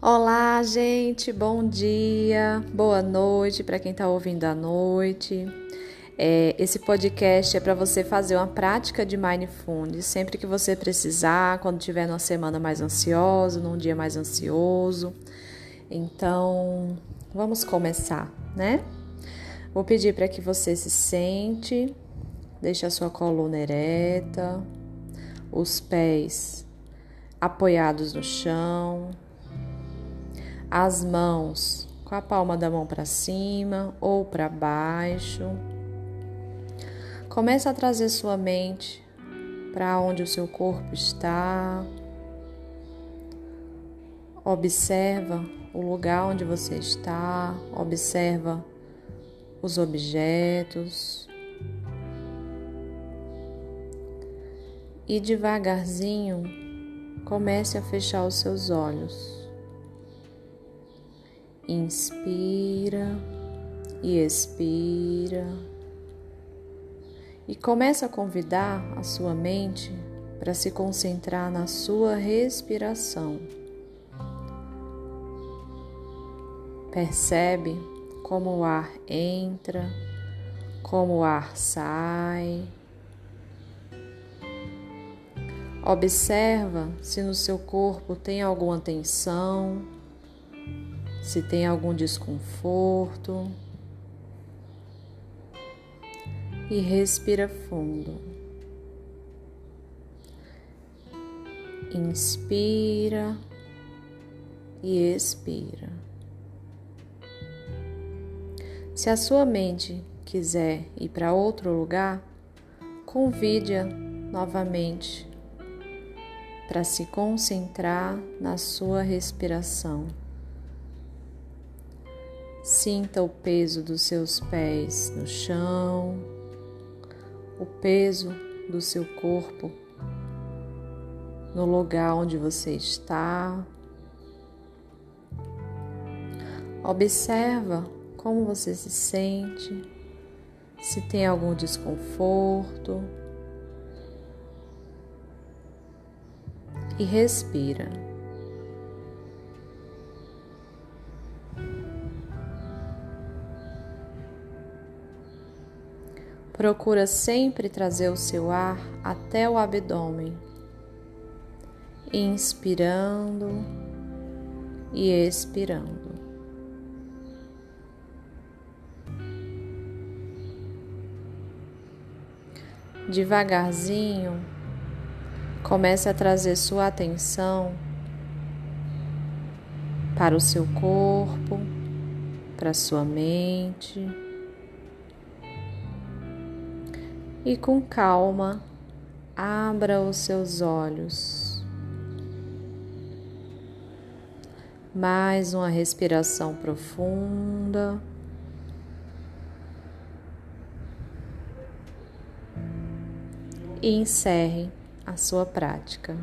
Olá, gente, bom dia, boa noite para quem está ouvindo à noite. É, esse podcast é para você fazer uma prática de Mindfulness sempre que você precisar, quando tiver numa semana mais ansiosa, num dia mais ansioso. Então, vamos começar, né? Vou pedir para que você se sente, deixe a sua coluna ereta, os pés apoiados no chão as mãos com a palma da mão para cima ou para baixo. Comece a trazer sua mente para onde o seu corpo está. Observa o lugar onde você está, observa os objetos. E devagarzinho comece a fechar os seus olhos. Inspira e expira. E começa a convidar a sua mente para se concentrar na sua respiração. Percebe como o ar entra, como o ar sai. Observa se no seu corpo tem alguma tensão se tem algum desconforto. E respira fundo. Inspira e expira. Se a sua mente quiser ir para outro lugar, convide-a novamente para se concentrar na sua respiração. Sinta o peso dos seus pés no chão, o peso do seu corpo no lugar onde você está. Observa como você se sente, se tem algum desconforto. E respira. Procura sempre trazer o seu ar até o abdômen, inspirando e expirando. Devagarzinho, comece a trazer sua atenção para o seu corpo, para sua mente. E com calma abra os seus olhos. Mais uma respiração profunda. E encerre a sua prática.